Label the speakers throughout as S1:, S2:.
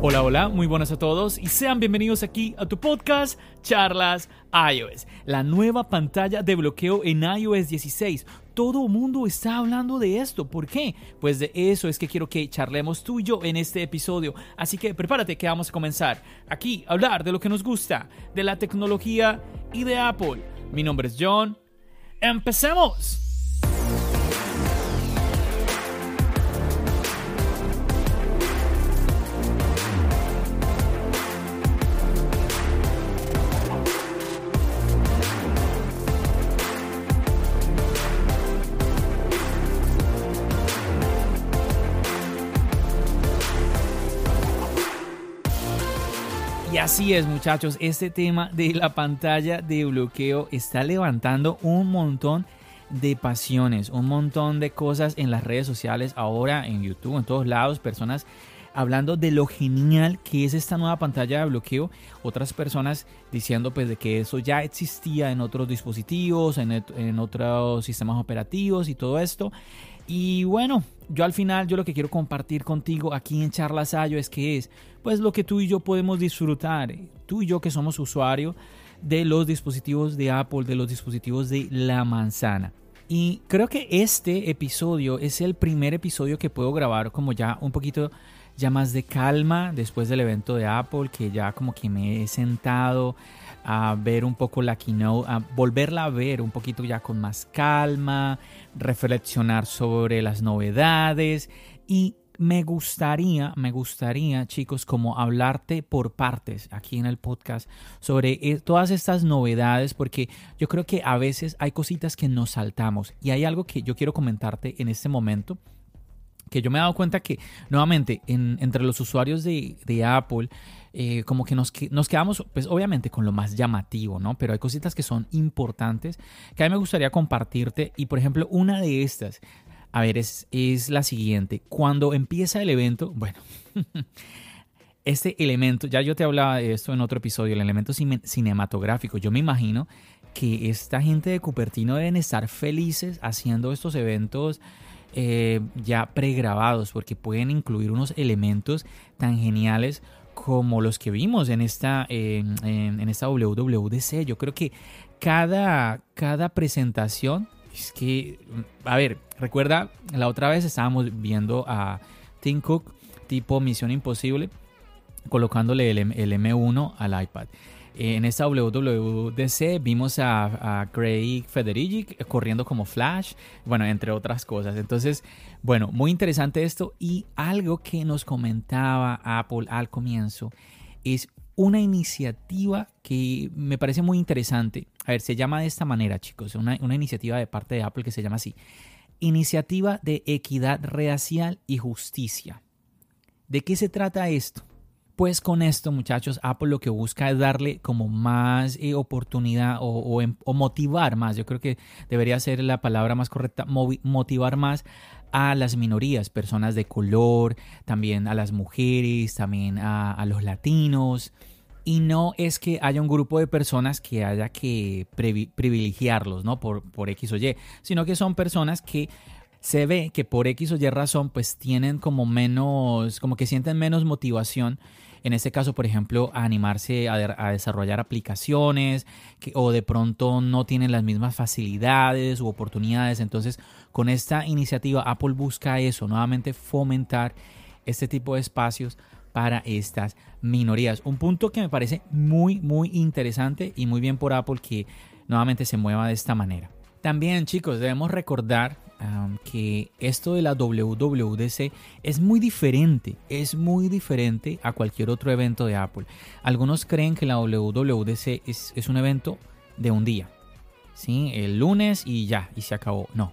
S1: Hola, hola, muy buenas a todos y sean bienvenidos aquí a tu podcast Charlas iOS, la nueva pantalla de bloqueo en iOS 16. Todo el mundo está hablando de esto. ¿Por qué? Pues de eso es que quiero que charlemos tú y yo en este episodio. Así que prepárate que vamos a comenzar aquí a hablar de lo que nos gusta, de la tecnología y de Apple. Mi nombre es John. ¡Empecemos! Es muchachos, este tema de la pantalla de bloqueo está levantando un montón de pasiones, un montón de cosas en las redes sociales, ahora en YouTube, en todos lados, personas hablando de lo genial que es esta nueva pantalla de bloqueo, otras personas diciendo pues de que eso ya existía en otros dispositivos, en, en otros sistemas operativos y todo esto. Y bueno, yo al final, yo lo que quiero compartir contigo aquí en Charlas Ayo es que es, pues lo que tú y yo podemos disfrutar, tú y yo que somos usuarios de los dispositivos de Apple, de los dispositivos de la manzana. Y creo que este episodio es el primer episodio que puedo grabar como ya un poquito ya más de calma después del evento de Apple, que ya como que me he sentado a ver un poco la keynote, a volverla a ver un poquito ya con más calma, reflexionar sobre las novedades. Y me gustaría, me gustaría, chicos, como hablarte por partes aquí en el podcast sobre eh, todas estas novedades, porque yo creo que a veces hay cositas que nos saltamos. Y hay algo que yo quiero comentarte en este momento que yo me he dado cuenta que nuevamente entre los usuarios de, de Apple eh, como que nos, nos quedamos, pues obviamente con lo más llamativo, ¿no? Pero hay cositas que son importantes que a mí me gustaría compartirte y por ejemplo una de estas, a ver, es, es la siguiente. Cuando empieza el evento, bueno, este elemento, ya yo te hablaba de esto en otro episodio, el elemento cinematográfico, yo me imagino que esta gente de Cupertino deben estar felices haciendo estos eventos eh, ya pregrabados porque pueden incluir unos elementos tan geniales como los que vimos en esta, en, esta WWDC. Yo creo que cada, cada presentación es que, a ver, recuerda, la otra vez estábamos viendo a Tim Cook tipo Misión Imposible colocándole el, el M1 al iPad. En esta WWDC vimos a, Craig Federici corriendo como Flash, bueno, entre otras cosas. Entonces, bueno, muy interesante esto y algo que nos comentaba Apple al comienzo es una iniciativa que me parece muy interesante. A ver, se llama de esta manera, chicos, una, una iniciativa de parte de Apple que se llama así. Iniciativa de Equidad Racial y Justicia. ¿De qué se trata esto? Pues con esto, muchachos, Apple lo que busca es darle como más eh, oportunidad em, o, motivar más. Yo creo que debería ser la palabra más correcta, motivar más a las minorías, personas de color, también a las mujeres, también a, los latinos. Y no es que haya un grupo de personas que haya que privilegiarlos, ¿no? Por, por X o Y, sino que son personas que se ve que por X o Y razón, pues tienen como menos, como que sienten menos motivación en este caso, por ejemplo, a animarse a, desarrollar aplicaciones o de pronto no tienen las mismas facilidades u oportunidades. Entonces, con esta iniciativa, Apple busca eso, nuevamente fomentar este tipo de espacios para estas minorías. Un punto que me parece muy, muy interesante y muy bien por Apple que nuevamente se mueva de esta manera. También chicos, debemos recordar que esto de la WWDC es muy diferente, es muy diferente a cualquier otro evento de Apple. Algunos creen que la WWDC es, es un evento de un día, ¿sí? el lunes y ya, y se acabó. No.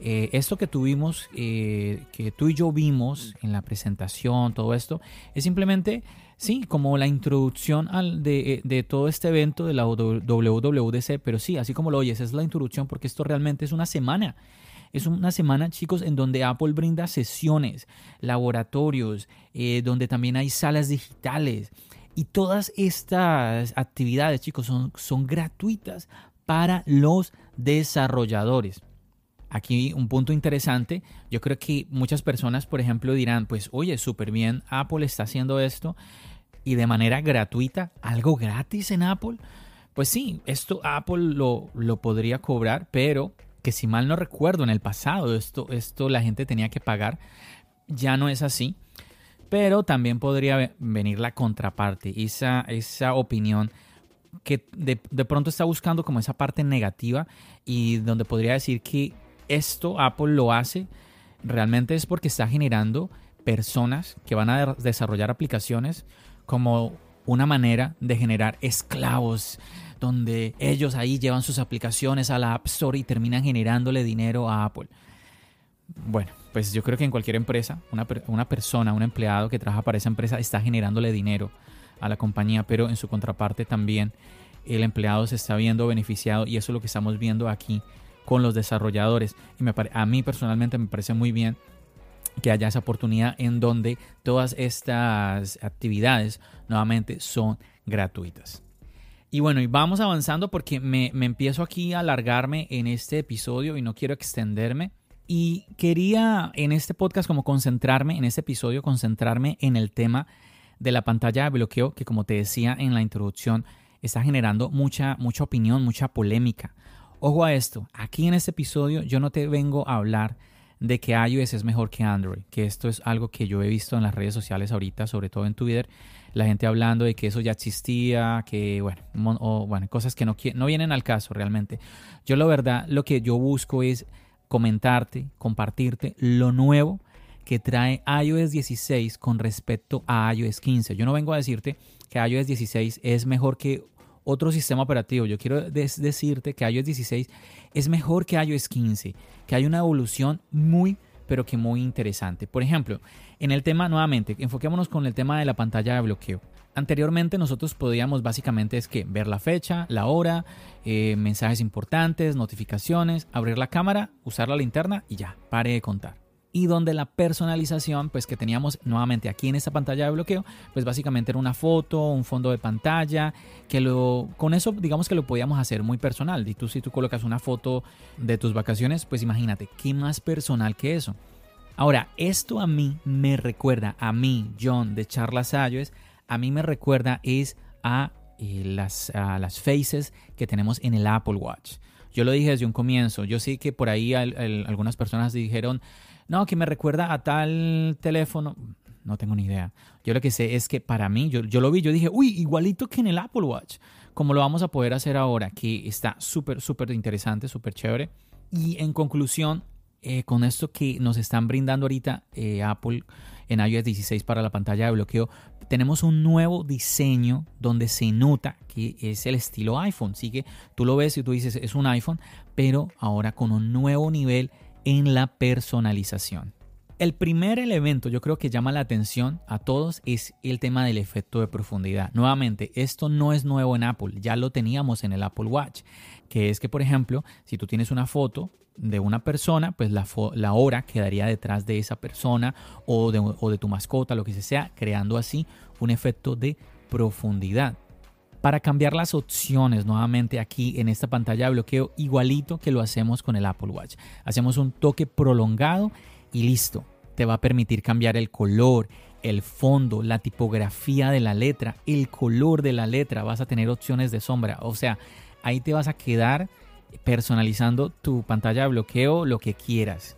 S1: eh, esto que tuvimos, eh, que tú y yo vimos en la presentación, todo esto, es simplemente, sí, como la introducción al, de, de, todo este evento de la WWDC, pero sí, así como lo oyes, es la introducción porque esto realmente es una semana. Es una semana, chicos, en donde Apple brinda sesiones, laboratorios, eh, donde también hay salas digitales. Y todas estas actividades, chicos, son, son gratuitas para los desarrolladores. Aquí un punto interesante, yo creo que muchas personas, por ejemplo, dirán, pues oye, súper bien, Apple está haciendo esto y de manera gratuita, algo gratis en Apple. Pues sí, esto Apple lo, lo podría cobrar, pero que si mal no recuerdo en el pasado esto, esto la gente tenía que pagar, ya no es así. Pero también podría venir la contraparte, esa, esa opinión que de, de, pronto está buscando como esa parte negativa y donde podría decir que esto Apple lo hace realmente es porque está generando personas que van a desarrollar aplicaciones como una manera de generar esclavos donde ellos ahí llevan sus aplicaciones a la App Store y terminan generándole dinero a Apple. Bueno, pues yo creo que en cualquier empresa, una, una persona, un empleado que trabaja para esa empresa está generándole dinero a la compañía, pero en su contraparte también el empleado se está viendo beneficiado y eso es lo que estamos viendo aquí con los desarrolladores. Y me a mí personalmente me parece muy bien que haya esa oportunidad en donde todas estas actividades nuevamente son gratuitas. Y bueno, y vamos avanzando porque me, empiezo aquí a alargarme en este episodio y no quiero extenderme. Y quería en este podcast como concentrarme, en este episodio, concentrarme en el tema de la pantalla de bloqueo que como te decía en la introducción está generando mucha, mucha opinión, mucha polémica. Ojo a esto, aquí en este episodio yo no te vengo a hablar de que iOS es mejor que Android, que esto es algo que yo he visto en las redes sociales ahorita, sobre todo en Twitter, la gente hablando de que eso ya existía, que bueno, bueno cosas que no, no vienen al caso realmente. Yo la verdad lo que yo busco es comentarte, compartirte lo nuevo que trae iOS 16 con respecto a iOS 15. Yo no vengo a decirte que iOS 16 es mejor que otro sistema operativo. Yo quiero decirte que iOS 16 es mejor que iOS 15, que hay una evolución muy pero que muy interesante. Por ejemplo, en el tema nuevamente, enfoquémonos con el tema de la pantalla de bloqueo. Anteriormente nosotros podíamos básicamente es que ver la fecha, la hora, eh, mensajes importantes, notificaciones, abrir la cámara, usar la linterna y ya, pare de contar y donde la personalización pues que teníamos nuevamente aquí en esta pantalla de bloqueo pues básicamente era una foto un fondo de pantalla que lo con eso digamos que lo podíamos hacer muy personal. Y tú si tú colocas una foto de tus vacaciones pues imagínate qué más personal que eso. Ahora esto a mí me recuerda a mí John de Charlas iOS a mí me recuerda es a eh, las, a las faces que tenemos en el Apple Watch. Yo lo dije desde un comienzo. Yo sé que por ahí algunas personas dijeron no, que me recuerda a tal teléfono. No tengo ni idea. Yo lo que sé es que para mí, yo, yo lo vi, yo dije, uy, igualito que en el Apple Watch, como lo vamos a poder hacer ahora, que está súper, súper interesante, súper chévere. Y en conclusión, eh, con esto que nos están brindando ahorita eh, Apple en iOS 16 para la pantalla de bloqueo, tenemos un nuevo diseño donde se nota que es el estilo iPhone. Así que tú lo ves y tú dices es un iPhone, pero ahora con un nuevo nivel en la personalización. El primer elemento yo creo que llama la atención a todos es el tema del efecto de profundidad. Nuevamente, esto no es nuevo en Apple, ya lo teníamos en el Apple Watch, que es que por ejemplo, si tú tienes una foto de una persona, pues la, la hora quedaría detrás de esa persona o de, o de tu mascota, lo que sea, creando así un efecto de profundidad para cambiar las opciones nuevamente aquí en esta pantalla de bloqueo igualito que lo hacemos con el Apple Watch. Hacemos un toque prolongado y listo. Te va a permitir cambiar el color, el fondo, la tipografía de la letra, el color de la letra. Vas a tener opciones de sombra. O sea, ahí te vas a quedar personalizando tu pantalla de bloqueo lo que quieras.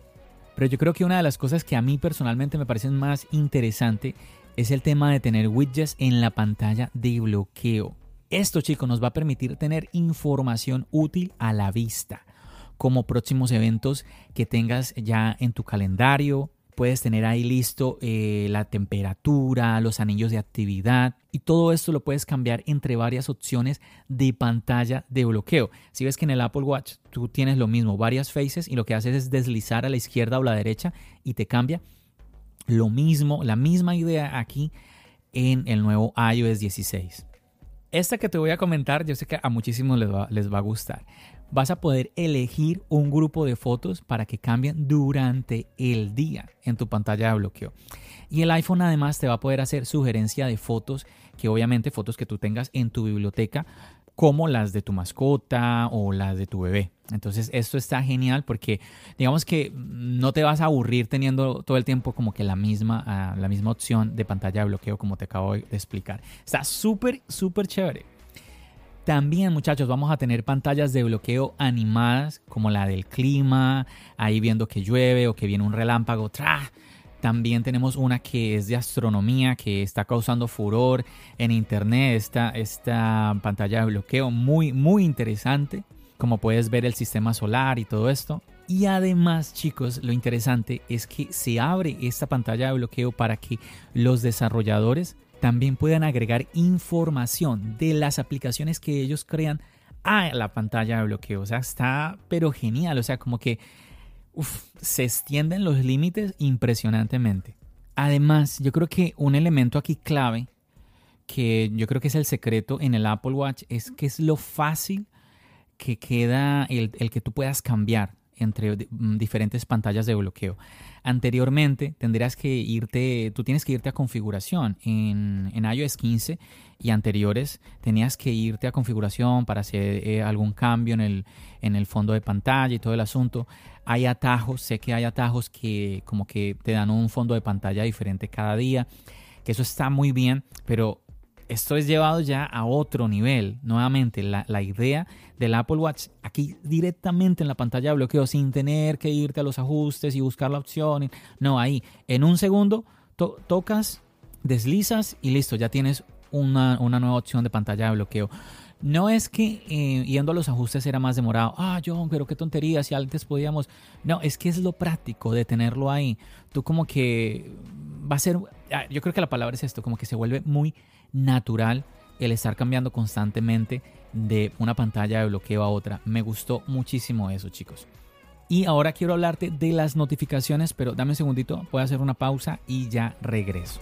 S1: Pero yo creo que una de las cosas que a mí personalmente me parecen más interesante es el tema de tener widgets en la pantalla de bloqueo. Esto, chicos, nos va a permitir tener información útil a la vista, como próximos eventos que tengas ya en tu calendario, puedes tener ahí listo eh, la temperatura, los anillos de actividad y todo esto lo puedes cambiar entre varias opciones de pantalla de bloqueo. Si ves que en el Apple Watch tú tienes lo mismo, varias faces y lo que haces es deslizar a la izquierda o la derecha y te cambia. Lo mismo, la misma idea aquí en el nuevo iOS 16. Esta que te voy a comentar, yo sé que a muchísimos les va, les va a gustar vas a poder elegir un grupo de fotos para que cambien durante el día en tu pantalla de bloqueo. Y el iPhone además te va a poder hacer sugerencia de fotos, que obviamente fotos que tú tengas en tu biblioteca, como las de tu mascota o las de tu bebé. Entonces esto está genial porque digamos que no te vas a aburrir teniendo todo el tiempo como que la misma, ah, la misma opción de pantalla de bloqueo como te acabo de explicar. Está súper, súper chévere. También, muchachos, vamos a tener pantallas de bloqueo animadas, como la del clima, ahí viendo que llueve o que viene un relámpago. ¡Tra! También tenemos una que es de astronomía, que está causando furor en internet. Esta, esta pantalla de bloqueo muy, muy interesante. Como puedes ver el sistema solar y todo esto. Y además, chicos, lo interesante es que se abre esta pantalla de bloqueo para que los desarrolladores también puedan agregar información de las aplicaciones que ellos crean a la pantalla de bloqueo. O sea, está pero genial. O sea, como que se extienden los límites impresionantemente. Además, yo creo que un elemento aquí clave, que yo creo que es el secreto en el Apple Watch, es que es lo fácil que queda el, el que tú puedas cambiar entre mm, diferentes pantallas de bloqueo. Anteriormente tendrías que irte, tú tienes que irte a configuración en, en iOS 15 y anteriores tenías que irte a configuración para hacer eh, algún cambio en el, en el fondo de pantalla y todo el asunto. Hay atajos, sé que hay atajos que como que te dan un fondo de pantalla diferente cada día, que eso está muy bien, pero esto es llevado ya a otro nivel. Nuevamente, la, idea del Apple Watch aquí directamente en la pantalla de bloqueo sin tener que irte a los ajustes y buscar la opción. No, ahí en un segundo tocas, deslizas y listo, ya tienes una, nueva opción de pantalla de bloqueo. No es que eh, yendo a los ajustes era más demorado. Ah, John, pero qué tontería, si antes podíamos. No, es que es lo práctico de tenerlo ahí. Tú como que va a ser, ah, yo creo que la palabra es esto, como que se vuelve muy natural el estar cambiando constantemente de una pantalla de bloqueo a otra. Me gustó muchísimo eso, chicos. Y ahora quiero hablarte de las notificaciones, pero dame un segundito, voy a hacer una pausa y ya regreso.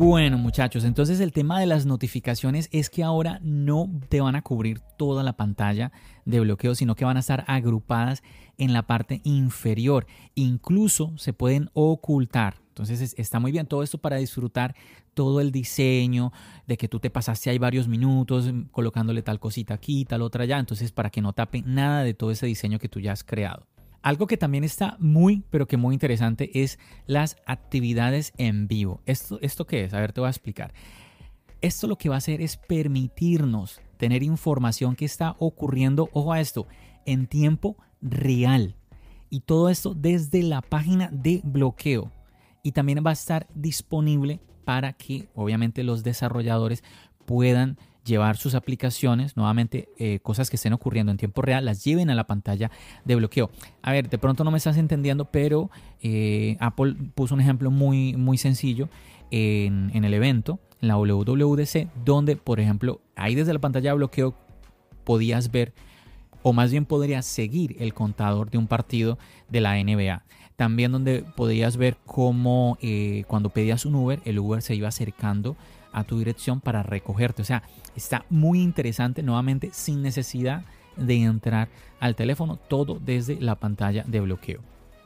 S1: Bueno muchachos, entonces el tema de las notificaciones es que ahora no te van a cubrir toda la pantalla de bloqueo, sino que van a estar agrupadas en la parte inferior. Incluso se pueden ocultar. Entonces está muy bien todo esto para disfrutar todo el diseño, de que tú te pasaste ahí varios minutos colocándole tal cosita aquí, tal otra allá. Entonces para que no tape nada de todo ese diseño que tú ya has creado. Algo que también está muy, pero que muy interesante es las actividades en vivo. ¿Esto, ¿Esto qué es? A ver, te voy a explicar. Esto lo que va a hacer es permitirnos tener información que está ocurriendo, ojo a esto, en tiempo real. Y todo esto desde la página de bloqueo. Y también va a estar disponible para que obviamente los desarrolladores puedan llevar sus aplicaciones, nuevamente eh, cosas que estén ocurriendo en tiempo real, las lleven a la pantalla de bloqueo. A ver, de pronto no me estás entendiendo, pero eh, Apple puso un ejemplo muy, muy sencillo en, en el evento, en la WWDC, donde, por ejemplo, ahí desde la pantalla de bloqueo podías ver o más bien podrías seguir el contador de un partido de la NBA. También donde podías ver cómo eh, cuando pedías un Uber, el Uber se iba acercando a tu dirección para recogerte. O sea, está muy interesante nuevamente sin necesidad de entrar al teléfono, todo desde la pantalla de bloqueo.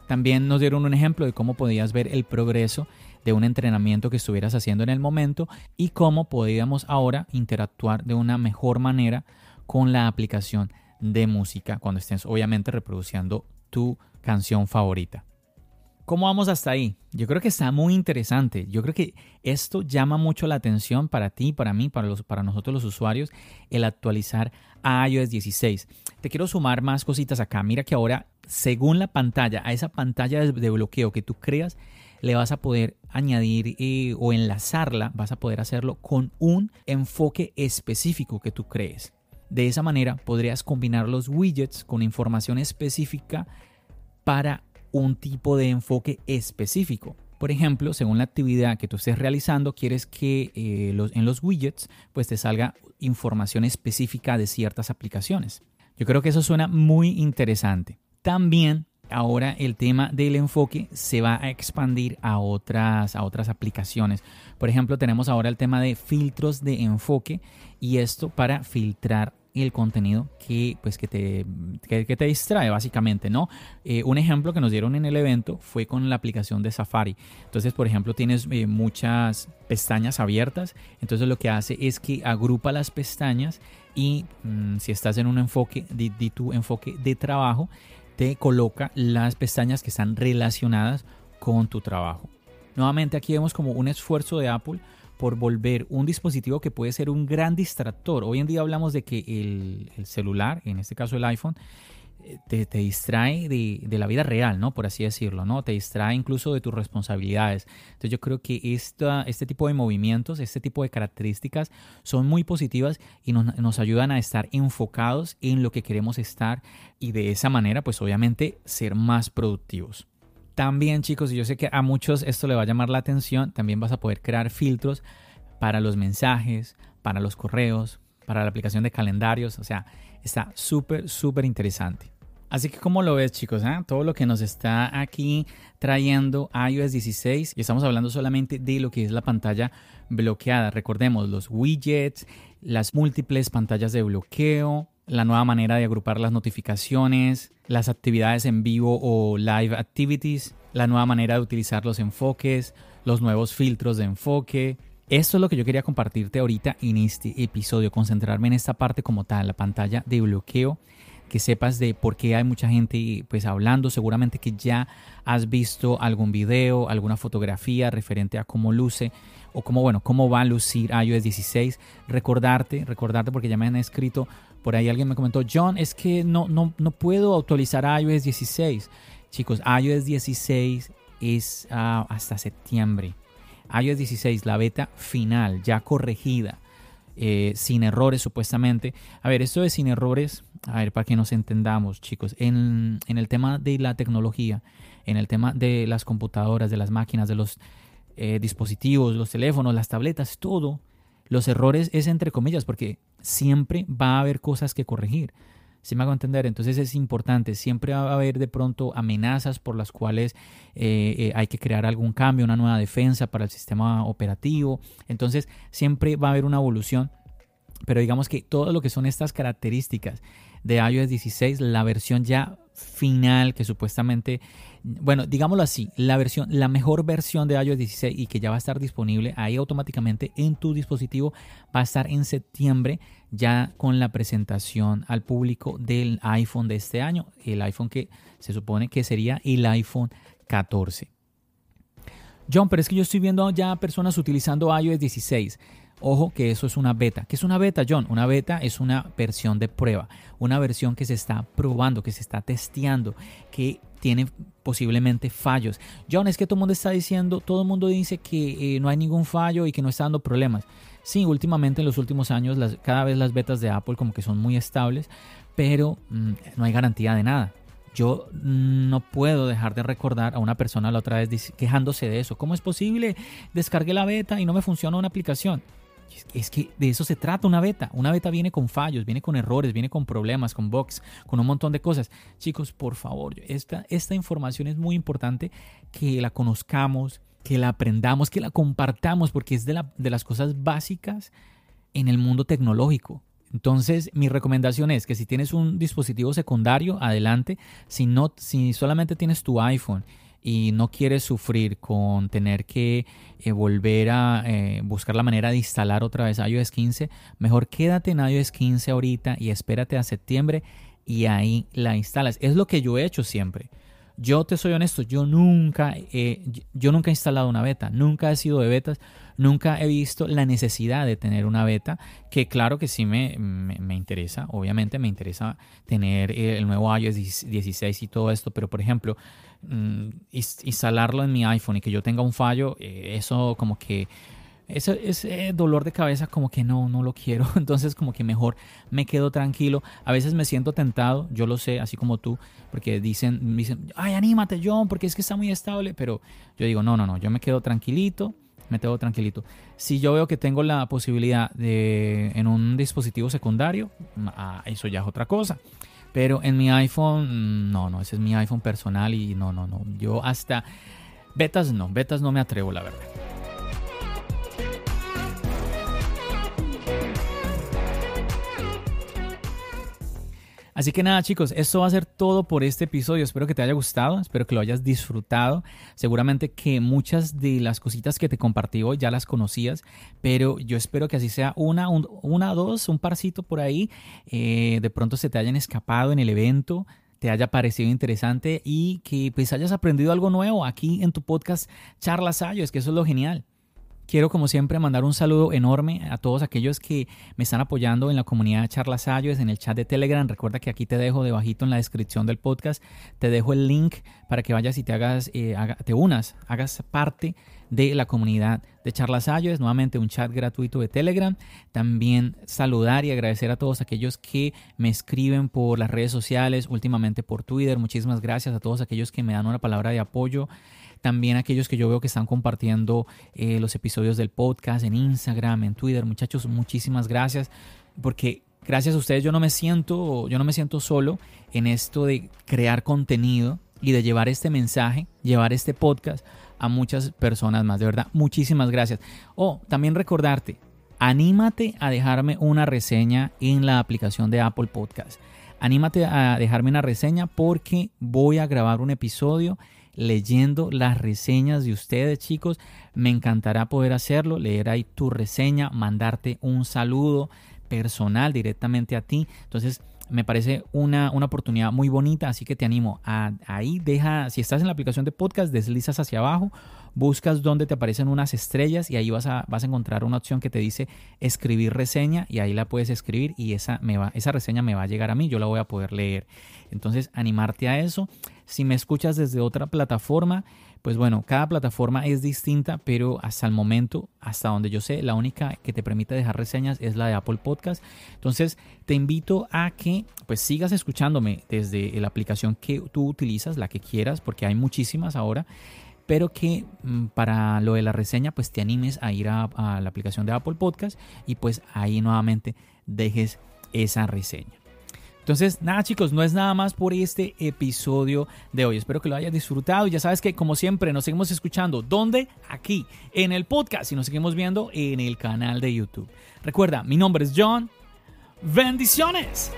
S1: También nos dieron un ejemplo de cómo podías ver el progreso de un entrenamiento que estuvieras haciendo en el momento y cómo podíamos ahora interactuar de una mejor manera con la aplicación de música cuando estés obviamente reproduciendo tu canción favorita. ¿Cómo vamos hasta ahí? Yo creo que está muy interesante. Yo creo que esto llama mucho la atención para ti, para mí, para, los, para nosotros los usuarios, el actualizar a iOS 16. Te quiero sumar más cositas acá. Mira que ahora, según la pantalla, a esa pantalla de bloqueo que tú creas, le vas a poder añadir eh, o enlazarla, vas a poder hacerlo con un enfoque específico que tú crees. De esa manera podrías combinar los widgets con información específica para un tipo de enfoque específico. Por ejemplo, según la actividad que tú estés realizando, quieres que eh, en los widgets pues te salga información específica de ciertas aplicaciones. Yo creo que eso suena muy interesante. También ahora el tema del enfoque se va a expandir a otras, a otras aplicaciones. Por ejemplo, tenemos ahora el tema de filtros de enfoque y esto para filtrar el contenido que, pues, que, te, que, te distrae básicamente, ¿no? Eh, un ejemplo que nos dieron en el evento fue con la aplicación de Safari. Entonces, por ejemplo, tienes eh, muchas pestañas abiertas, entonces lo que hace es que agrupa las pestañas y mm, si estás en un enfoque, de, tu enfoque de trabajo, te coloca las pestañas que están relacionadas con tu trabajo. Nuevamente aquí vemos como un esfuerzo de Apple por volver un dispositivo que puede ser un gran distractor. Hoy en día hablamos de que el, celular, en este caso el iPhone, eh, te, distrae de, la vida real, ¿no? Por así decirlo, ¿no? Te distrae incluso de tus responsabilidades. Entonces yo creo que esta, este tipo de movimientos, este tipo de características son muy positivas y nos, nos ayudan a estar enfocados en lo que queremos estar y de esa manera, pues obviamente, ser más productivos. También chicos, y yo sé que a muchos esto le va a llamar la atención, también vas a poder crear filtros para los mensajes, para los correos, para la aplicación de calendarios. O sea, está súper, súper interesante. Así que como lo ves chicos, ¿Ah? todo lo que nos está aquí trayendo iOS 16 y estamos hablando solamente de lo que es la pantalla bloqueada. Recordemos los widgets, las múltiples pantallas de bloqueo, la nueva manera de agrupar las notificaciones, las actividades en vivo o live activities, la nueva manera de utilizar los enfoques, los nuevos filtros de enfoque. Esto es lo que yo quería compartirte ahorita en este episodio, concentrarme en esta parte como tal, la pantalla de bloqueo, que sepas de por qué hay mucha gente pues hablando, seguramente que ya has visto algún video, alguna fotografía referente a cómo luce o cómo bueno, cómo va a lucir iOS 16, recordarte, recordarte porque ya me han escrito por ahí alguien me comentó, John, es que no, no, no puedo actualizar iOS 16. Chicos, iOS 16 es ah, hasta septiembre. iOS 16, la beta final, ya corregida, eh, sin errores supuestamente. A ver, esto de sin errores, a ver, para que nos entendamos, chicos, en, el tema de la tecnología, en el tema de las computadoras, de las máquinas, de los eh, dispositivos, los teléfonos, las tabletas, todo, los errores es entre comillas, porque siempre va a haber cosas que corregir. Si me hago entender? Entonces es importante, siempre va a haber de pronto amenazas por las cuales eh, eh, hay que crear algún cambio, una nueva defensa para el sistema operativo. Entonces siempre va a haber una evolución. Pero digamos que todo lo que son estas características de iOS 16, la versión ya final que supuestamente, bueno, digámoslo así, la versión, la mejor versión de iOS 16 y que ya va a estar disponible ahí automáticamente en tu dispositivo va a estar en septiembre ya con la presentación al público del iPhone de este año, el iPhone que se supone que sería el iPhone 14. John, pero es que yo estoy viendo ya personas utilizando iOS 16. Ojo que eso es una beta. ¿Qué es una beta, John? Una beta es una versión de prueba, una versión que se está probando, que se está testeando, que tiene posiblemente fallos. John, es que todo mundo está diciendo, todo el mundo dice que eh, no hay ningún fallo y que no está dando problemas. Sí, últimamente en los últimos años cada vez las betas de Apple como que son muy estables, pero mm, no hay garantía de nada. Yo no puedo dejar de recordar a una persona la otra vez quejándose de eso. ¿Cómo es posible? Descargué la beta y no me funciona una aplicación. Es que de eso se trata una beta. Una beta viene con fallos, viene con errores, viene con problemas, con bugs, con un montón de cosas. Chicos, por favor, esta, esta información es muy importante que la conozcamos, que la aprendamos, que la compartamos, porque es de, la, de las cosas básicas en el mundo tecnológico. Entonces, mi recomendación es que si tienes un dispositivo secundario, adelante. Si no, si solamente tienes tu iPhone y no quieres sufrir con tener que eh, volver a eh, buscar la manera de instalar otra vez iOS 15, mejor quédate en iOS 15 ahorita y espérate a septiembre y ahí la instalas. Es lo que yo he hecho siempre. Yo te soy honesto, yo nunca, yo nunca he instalado una beta, nunca he sido de betas, nunca he visto la necesidad de tener una beta, que claro que sí me, me, interesa, obviamente me interesa tener el nuevo iOS 16 y todo esto, pero por ejemplo, mm, instalarlo en mi iPhone y que yo tenga un fallo, eh, eso como que ese, ese, dolor de cabeza como que no, no lo quiero. Entonces como que mejor me quedo tranquilo. A veces me siento tentado, yo lo sé, así como tú, porque dicen, dicen, ay, anímate John, porque es que está muy estable. Pero yo digo, no, no, no, yo me quedo tranquilito, me quedo tranquilito. Si yo veo que tengo la posibilidad de, en un dispositivo secundario, ah, eso ya es otra cosa. Pero en mi iPhone, no, no, ese es mi iPhone personal y no, no, no. Yo hasta betas no, betas no me atrevo, la verdad. Así que nada chicos, esto va a ser todo por este episodio. Espero que te haya gustado, espero que lo hayas disfrutado. Seguramente que muchas de las cositas que te compartí hoy ya las conocías, pero yo espero que así sea una, una, dos, un parcito por ahí. Eh, de pronto se te hayan escapado en el evento te haya parecido interesante y que pues hayas aprendido algo nuevo aquí en tu podcast Charlas es que eso es lo genial. Quiero, como siempre, mandar un saludo enorme a todos aquellos que me están apoyando en la comunidad de Charlas Ayos, en el chat de Telegram. Recuerda que aquí te dejo debajito en la descripción del podcast, te dejo el link para que vayas y te hagas, eh, te unas, hagas parte de la comunidad de Charlas Ayos. Nuevamente un chat gratuito de Telegram. También saludar y agradecer a todos aquellos que me escriben por las redes sociales, últimamente por Twitter. Muchísimas gracias a todos aquellos que me dan una palabra de apoyo también aquellos que yo veo que están compartiendo eh, los episodios del podcast en Instagram, en Twitter. Muchachos, muchísimas gracias porque gracias a ustedes yo no me siento, yo no me siento solo en esto de crear contenido y de llevar este mensaje, llevar este podcast a muchas personas más. De verdad, muchísimas gracias. Oh, también recordarte, anímate a dejarme una reseña en la aplicación de Apple Podcast. Anímate a dejarme una reseña porque voy a grabar un episodio leyendo las reseñas de ustedes, chicos. Me encantará poder hacerlo, leer ahí tu reseña, mandarte un saludo personal directamente a ti. Entonces, me parece una, una, oportunidad muy bonita, así que te animo a ahí, deja, si estás en la aplicación de podcast, deslizas hacia abajo, buscas donde te aparecen unas estrellas y ahí vas a, vas a encontrar una opción que te dice escribir reseña y ahí la puedes escribir y esa, me va, esa reseña me va a llegar a mí, yo la voy a poder leer. Entonces, animarte a eso. Si me escuchas desde otra plataforma, pues bueno, cada plataforma es distinta, pero hasta el momento, hasta donde yo sé, la única que te permite dejar reseñas es la de Apple Podcast. Entonces, te invito a que pues sigas escuchándome desde la aplicación que tú utilizas, la que quieras, porque hay muchísimas ahora pero que mm, para lo de la reseña pues te animes a ir a, a, la aplicación de Apple Podcast y pues ahí nuevamente dejes esa reseña. Entonces, nada chicos, no es nada más por este episodio de hoy. Espero que lo hayas disfrutado. Ya sabes que como siempre nos seguimos escuchando. ¿Dónde? Aquí, en el podcast y nos seguimos viendo en el canal de YouTube. Recuerda, mi nombre es John. Bendiciones.